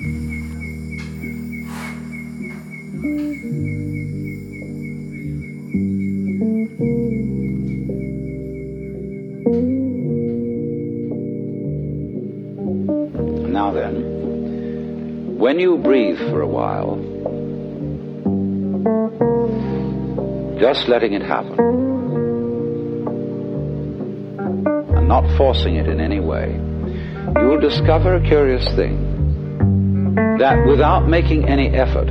Now then, when you breathe for a while, just letting it happen, and not forcing it in any way, you will discover a curious thing that without making any effort,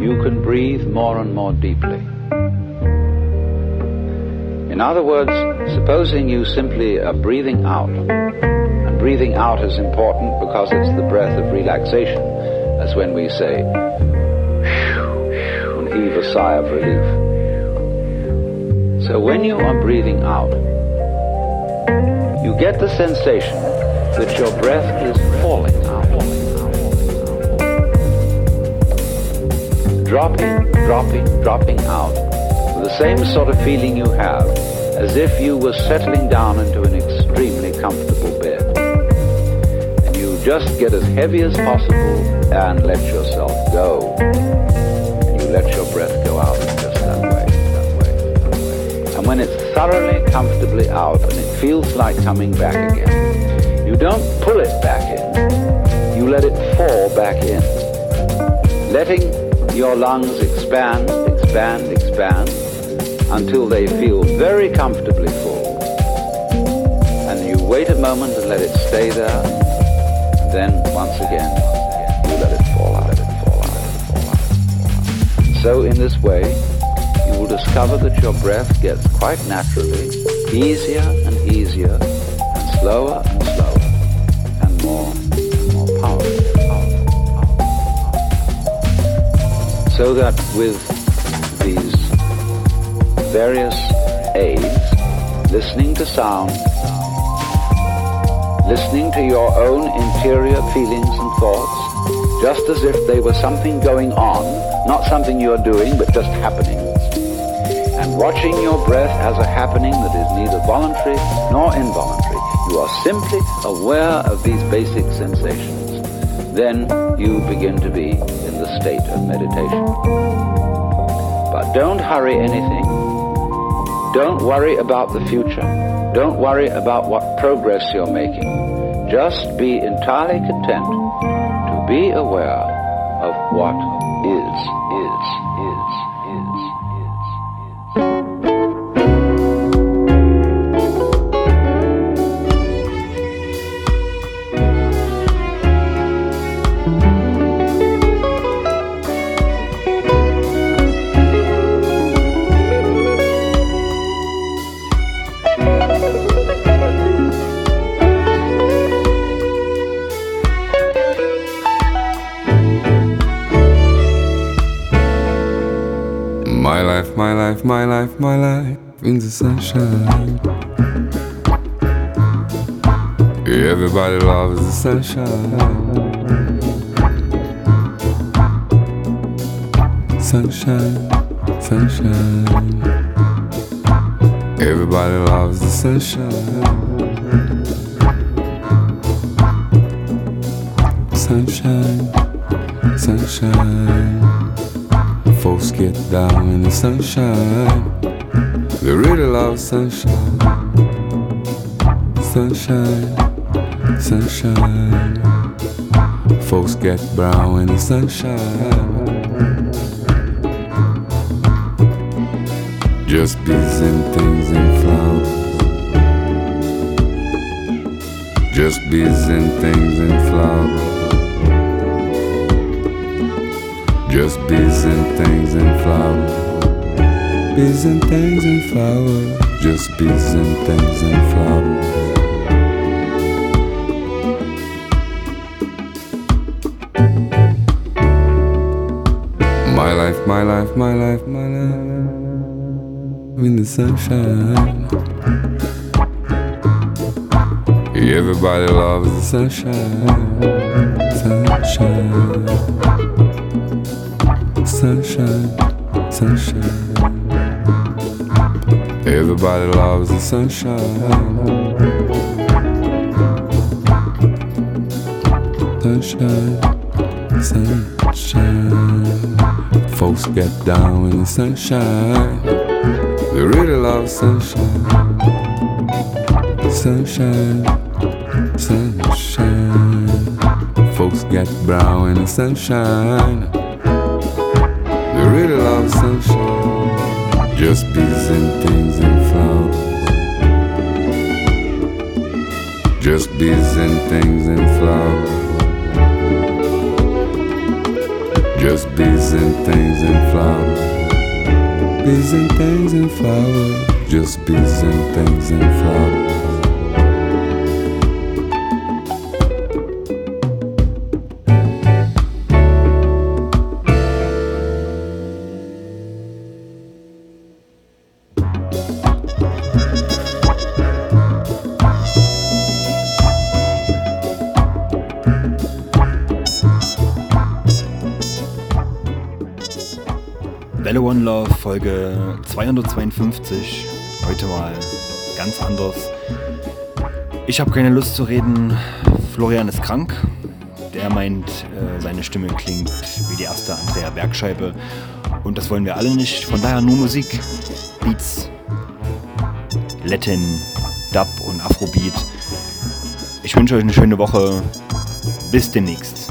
you can breathe more and more deeply. In other words, supposing you simply are breathing out, and breathing out is important because it's the breath of relaxation, as when we say, and heave a sigh of relief. So when you are breathing out, you get the sensation that your breath is falling Dropping, dropping, dropping out with the same sort of feeling you have as if you were settling down into an extremely comfortable bed. And you just get as heavy as possible and let yourself go. And you let your breath go out just that way, that way, that way. And when it's thoroughly, comfortably out and it feels like coming back again, you don't pull it back in. You let it fall back in. Letting your lungs expand, expand, expand until they feel very comfortably full. And you wait a moment and let it stay there. Then once again, you let it fall out, let it fall out, let it fall out. So in this way, you will discover that your breath gets quite naturally easier and easier and slower So that with these various aids, listening to sound, listening to your own interior feelings and thoughts, just as if they were something going on, not something you're doing, but just happening. And watching your breath as a happening that is neither voluntary nor involuntary. You are simply aware of these basic sensations. Then you begin to be in the state of meditation. But don't hurry anything. Don't worry about the future. Don't worry about what progress you're making. Just be entirely content to be aware of what life, my life, in the sunshine. Everybody loves the sunshine. Sunshine, sunshine. Everybody loves the sunshine. Sunshine, sunshine. Folks get down in the sunshine. They really love sunshine. Sunshine, sunshine. Folks get brown in the sunshine. Just bees and things and flowers. Just bees and things and flowers. Just bees and things and flowers. Bees and things and flowers. Just bees and things and flowers. My life, my life, my life, my life. In the sunshine. Everybody loves the sunshine. Sunshine sunshine, sunshine. Everybody loves the sunshine. sunshine, sunshine. Folks get down in the sunshine. They really love sunshine, sunshine, sunshine. Folks get brown in the sunshine. Sunshine. Just bees and things and flowers. Just bees and things and flowers. Just bees and things and flowers. Bees and things and flowers. Just bees and things and flowers. Love Folge 252. Heute mal ganz anders. Ich habe keine Lust zu reden. Florian ist krank. Der meint, äh, seine Stimme klingt wie die erste Andrea Bergscheibe. Und das wollen wir alle nicht. Von daher nur Musik, Beats, Latin, Dub und Afrobeat. Ich wünsche euch eine schöne Woche. Bis demnächst.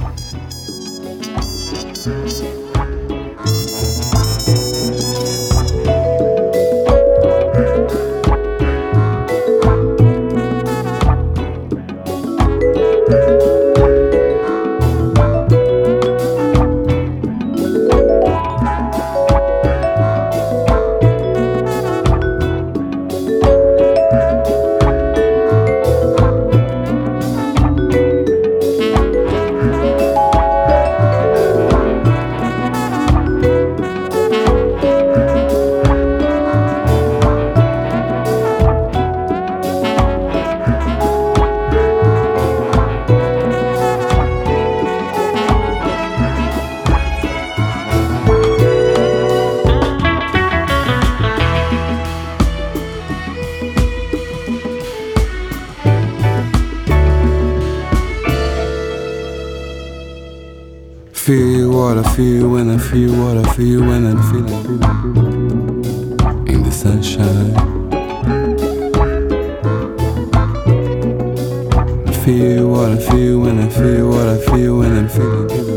Feel I feel what I feel when I'm feeling in the sunshine. I feel what I feel when I feel what I feel when I'm feeling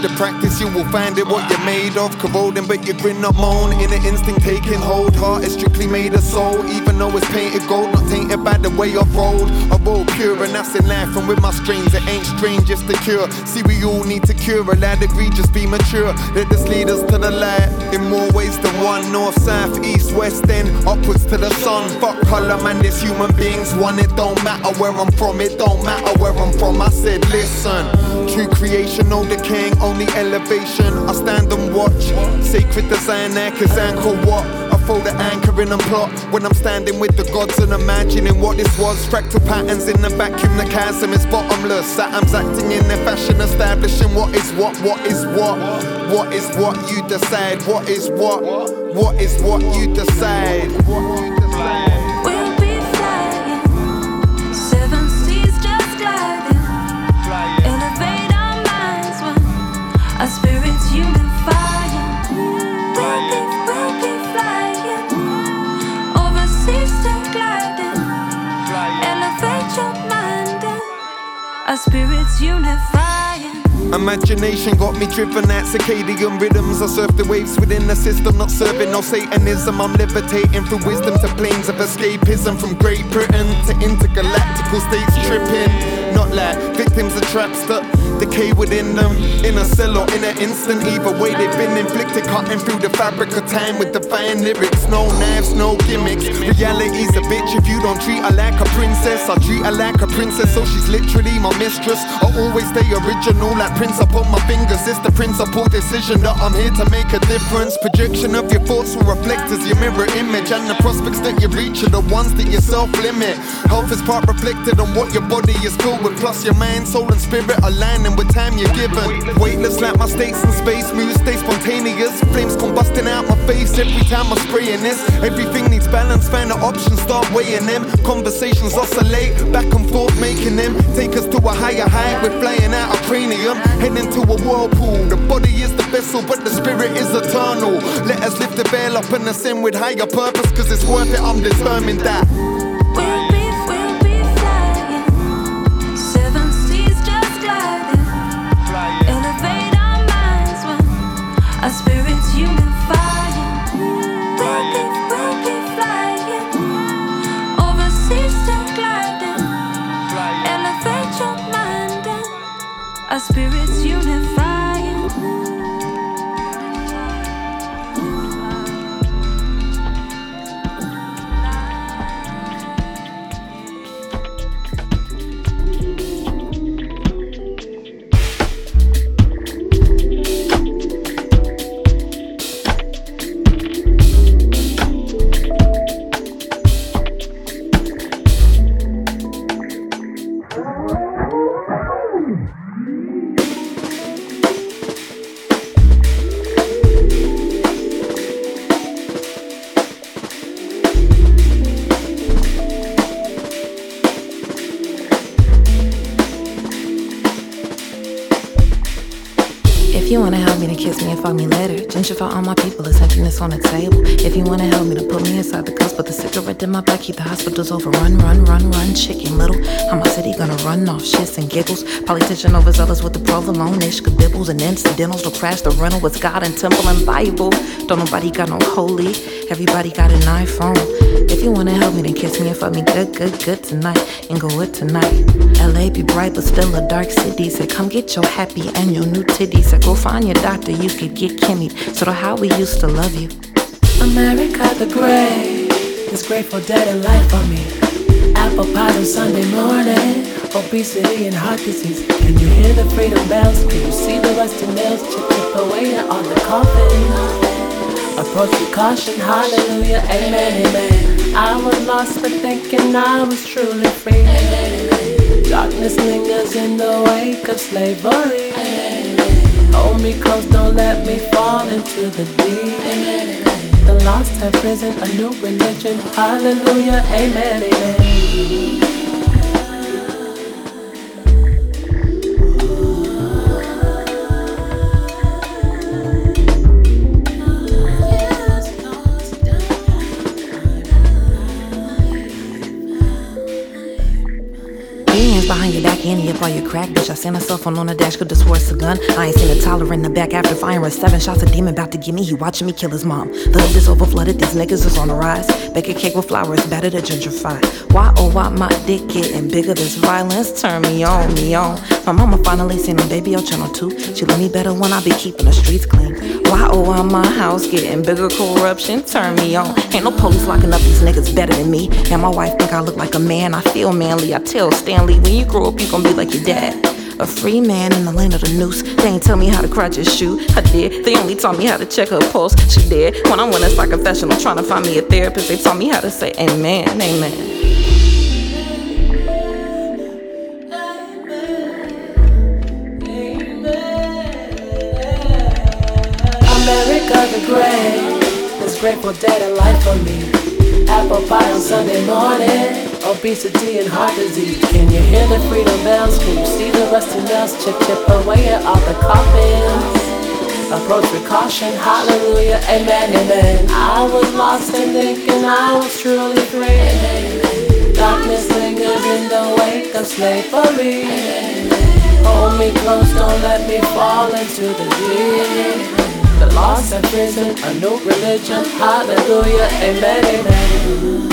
With the practice, you will find it what you're made of. Corroding, but you grin not moan. Inner instinct taking hold. Heart is strictly made of soul. Even though it's painted gold, not tainted by the way I've rolled. I roll pure, and that's in life. And with my strains, it ain't strange, it's the cure. See, we all need to cure. Allow the greed, just be mature. Let this lead us to the light. In more ways than one. North, south, east, west, then upwards to the sun. Fuck color, man, this human beings. One, it don't matter where I'm from, it don't matter where I'm from. I said, listen. True creation, all decaying, only elevation. I stand and watch. Sacred design, anchors, anchor what? I fold the anchor in and plot. When I'm standing with the gods and imagining what this was. Fractal patterns in the vacuum, the chasm is bottomless. Atoms acting in their fashion, establishing what is what, what is what. What is what you decide, what is what. What is what you decide. Our spirits unifying. Imagination got me driven at circadian rhythms. I surf the waves within the system, not serving no Satanism. I'm levitating through wisdom to planes of escapism from Great Britain to intergalactical states tripping. Not like victims of traps that decay within them. In a cell or in an instant, either way they've been inflicted. Cutting through the fabric of time with divine lyrics. No knives, no gimmicks. Reality's a bitch if you don't treat her like a princess. I treat her like a princess, so she's literally my mistress. I always stay original, like Prince upon my fingers. It's the principal decision that I'm here to make a difference. Projection of your thoughts will reflect as your mirror image, and the prospects that you reach are the ones that you self limit. Health is part reflected on what your body is filled with, plus your mind, soul, and spirit aligning with time you're given. Weightless like my states in space, moves stay spontaneous. Flames combusting out my face every time I'm spraying this. Everything needs balance, find the options, start weighing them. Conversations oscillate, back and forth, making them take us to a higher height. We're flying out of cranium, heading to a whirlpool. The body is the vessel, but the spirit is eternal. Let us lift the veil up and ascend with higher purpose, cause it's worth it, I'm determined that. In my back, keep the hospitals overrun, run, run, run, run, chicken little. How my city gonna run off shits and giggles? Politician overzealous with the provolone ish, kabibbles and incidentals to crash the rental with God and temple and Bible. Don't nobody got no holy, everybody got an iPhone. If you wanna help me, then kiss me and fuck me good, good, good tonight, and go with tonight. LA be bright, but still a dark city. Said, come get your happy and your new titties. Said, go find your doctor, you could get Kimmy. Sort of how we used to love you. America the Great is grateful dead and life for me. Apple pies on Sunday morning, obesity and heart disease. Can you hear the freedom bells? Can you see the rusty nails? Chip away on the coffin. Approach with caution, hallelujah, amen, amen. I was lost but thinking I was truly free. Darkness lingers in the wake of slavery. Hold me close, don't let me fall into the deep. The lost have risen, a new religion. Hallelujah, amen, amen. Behind your back, Annie up all your crack, bitch. I seen a cell phone on the dash, could have swore it's a gun. I ain't seen a Tyler in the back after firing seven shots. A demon about to get me, he watching me kill his mom. The hood is over flooded, these niggas is on the rise. Bake a cake with flowers, better to gentrify. Why oh why my dick getting bigger? This violence turn me on, me on. My mama finally seen a baby on channel 2. She love me better when I be keeping the streets clean. Why oh why my house getting bigger? Corruption turn me on. Ain't no police locking up these niggas better than me. And my wife think I look like a man. I feel manly. I tell Stanley, when you grow up, you gon' be like your dad. A free man in the land of the noose. They ain't tell me how to cry, just shoot. I did. They only taught me how to check her pulse. She did. When I went to psych professional trying to find me a therapist, they taught me how to say amen, amen. Grateful dead and life for me. Apple pie on Sunday morning, obesity and heart disease. Can you hear the freedom bells? Can you see the rusty nails chip chip away at all the coffins? Approach with caution, hallelujah, amen, amen. I was lost in thinking I was truly free. Darkness lingers in the wake of slavery. Hold me close, don't let me fall into the deep. The lost and prison, a new religion, hallelujah, amen, amen.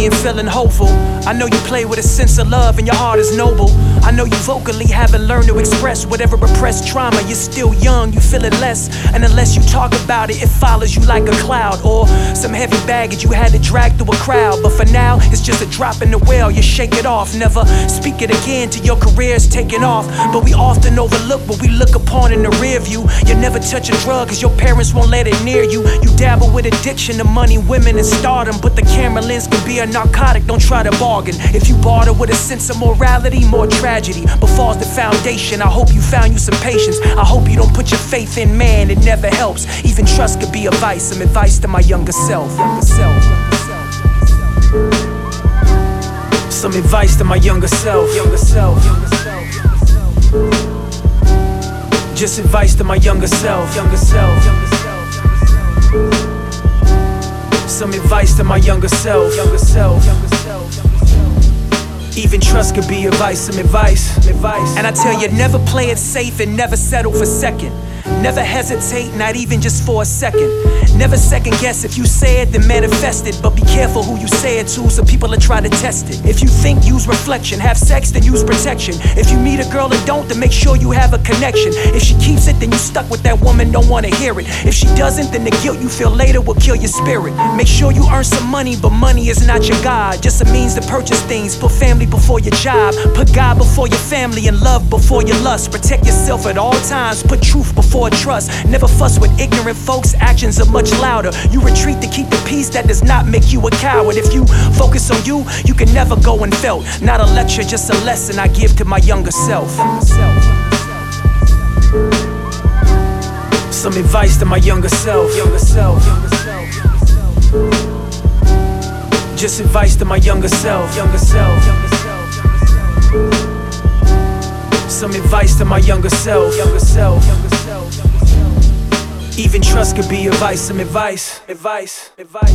Know and feeling hopeful. I know you sense of love and your heart is noble. I know you vocally haven't learned to express whatever repressed trauma. You're still young, you feel it less. And unless you talk about it, it follows you like a cloud. Or some heavy baggage you had to drag through a crowd. But for now, it's just a drop in the well. You shake it off, never speak it again till your career's taking off. But we often overlook what we look upon in the rear view. You never touch a drug cause your parents won't let it near you. You dabble with addiction to money, women, and stardom. But the camera lens can be a narcotic, don't try to bargain. If you with a sense of morality, more tragedy befalls the foundation. I hope you found you some patience. I hope you don't put your faith in man, it never helps. Even trust could be a vice. Some advice to my younger self. Younger self. Some advice to my younger self. Younger self. Just advice to my younger self. Younger self. Some advice to my younger self. Younger self. Even trust could be advice, some advice, advice. And I tell you, never play it safe and never settle for second. Never hesitate, not even just for a second. Never second guess if you say it, then manifest it. But be careful who you say it to, so people are trying to test it. If you think, use reflection. Have sex, then use protection. If you meet a girl and don't, then make sure you have a connection. If she keeps it, then you stuck with that woman, don't wanna hear it. If she doesn't, then the guilt you feel later will kill your spirit. Make sure you earn some money, but money is not your God. Just a means to purchase things. Put family before your job. Put God before your family and love before your lust. Protect yourself at all times. Put truth before trust. Never fuss with ignorant folks. Actions are much louder. You retreat to keep the peace. That does not make you a coward. If you focus on you, you can never go and unfelt. Not a lecture, just a lesson I give to my younger self. Some advice to my younger self. Younger self. Just advice to my younger self. Younger self. Some advice to my younger self. Younger self. Even trust could be advice. Some advice. Advice. Advice.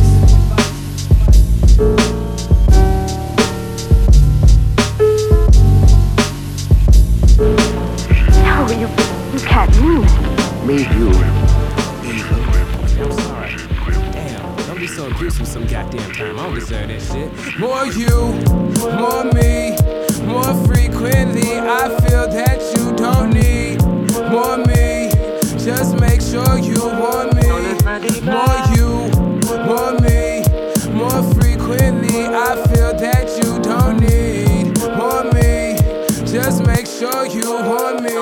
No, you, you can't mean it. Made you I'm sorry. Damn, don't be so abusive some goddamn time. I don't deserve that shit. More you, more me, more frequently. I feel that you don't need more me. Just make sure you want me. More you, more me, more frequently. I feel that you don't need more me. Just make sure you want me.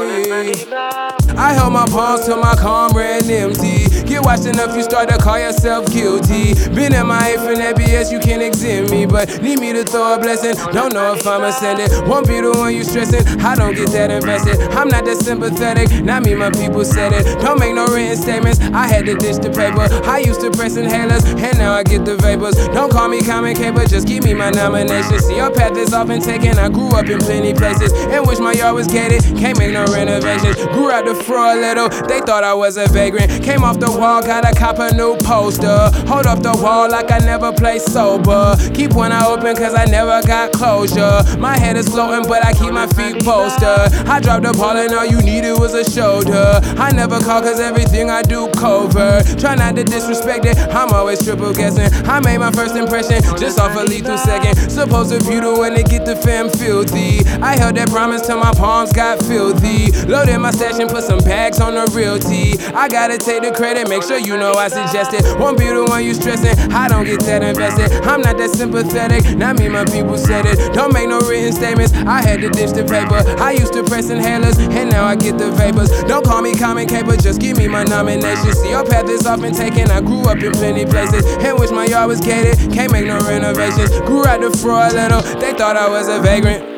I held my palms till my calm ran empty. Get washed enough, you start to call yourself guilty. Been in my from that BS, you can't exempt me. But need me to throw a blessing. Don't know if I'ma send it. Won't be the one you stressing. I don't get that invested. I'm not that sympathetic. Not me, my people said it. Don't make no written statements. I had to ditch the paper. I used to press inhalers, and now I get the vapors. Don't call me common but just give me my nomination. See, your path is often taken. I grew up in plenty places in which my yard was gated. Can't make no renovations. Grew out the a little. They thought I was a vagrant. Came off the wall, gotta cop a new poster. Hold up the wall like I never play sober. Keep one eye open cause I never got closure. My head is floating, but I keep my feet posted. I dropped the ball and all you needed was a shoulder. I never call cause everything I do covert. Try not to disrespect it, I'm always triple guessing. I made my first impression just off a lethal second. Supposed to beautiful when they get the fam filthy. I held that promise till my palms got filthy. Loaded my stash and put some bags on the realty. I gotta take the credit, make sure you know I suggested. Won't be the one you stressing. I don't get that invested. I'm not that sympathetic. Not me, my people said it. Don't make no written statements. I had to ditch the paper. I used to press inhalers, and now I get the vapors. Don't call me common caper, just give me my nomination. See, your path is often taken. I grew up in plenty places, in which my yard was gated. Can't make no renovations. Grew out the fro a little. They thought I was a vagrant.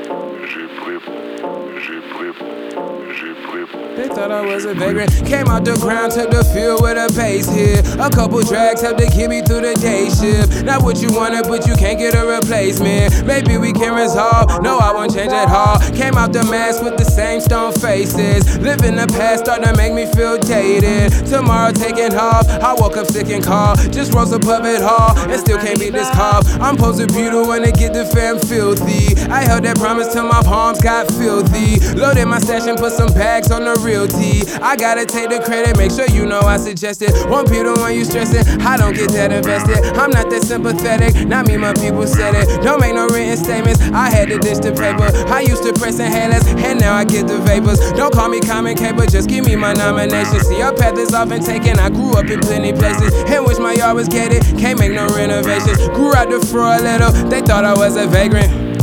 Thought I was a vagrant. Came out the ground, took the field with a pace here. A couple drags helped to get me through the day shift. Not what you wanted, but you can't get a replacement. Maybe we can resolve. No, I won't change at all. Came out the mask with the same stone faces. Living the past starting to make me feel jaded. Tomorrow taking off. I woke up sick and cold. Just rose above it all and still can't beat this cough. I'm supposed beautiful when to get the fam filthy. I held that promise till my palms got filthy. Loaded my stash and put some bags on the realty. I gotta take the credit, make sure you know I suggested. Won't be the one you stressing. I don't get that invested. I'm not that sympathetic. Not me, my people said it. Don't make no written statements. I had to ditch the paper. I used to press inhalers, and now I get the vapors. Don't call me common caper, just give me my nomination. See, your path is often taken. I grew up in plenty places, in which my yard was gated. Can't make no renovations. Grew out the fro a little. They thought I was a vagrant.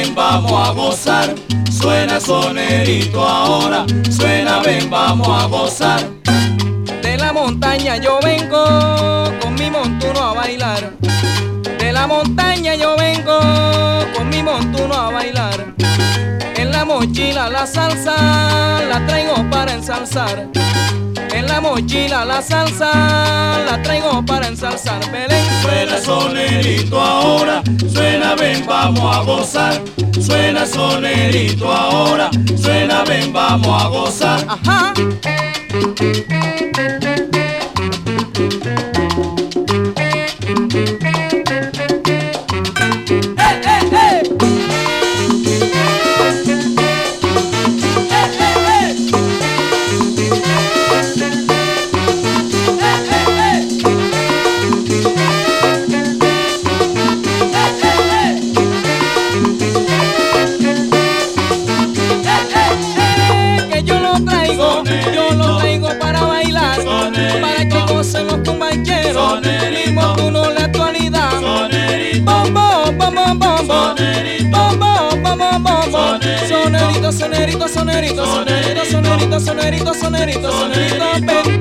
Ven, vamos a gozar. Suena sonerito ahora, suena, ven, vamos a gozar. De la montaña yo vengo con mi montuno a bailar. De la montaña yo vengo con mi montuno a bailar. En la mochila la salsa la traigo para ensalzar. En la mochila la salsa la traigo para ensalzar. Belén. Suena sonerito ahora, suena, ven, vamos a gozar. Suena sonerito ahora, suena, ven, vamos a gozar. Ajá. Sonerito, sonerito, sonerito, sonerito, sonerito, sonerito, sonerito,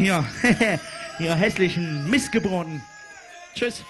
Ja, ihr hässlichen Missgeburten. Tschüss.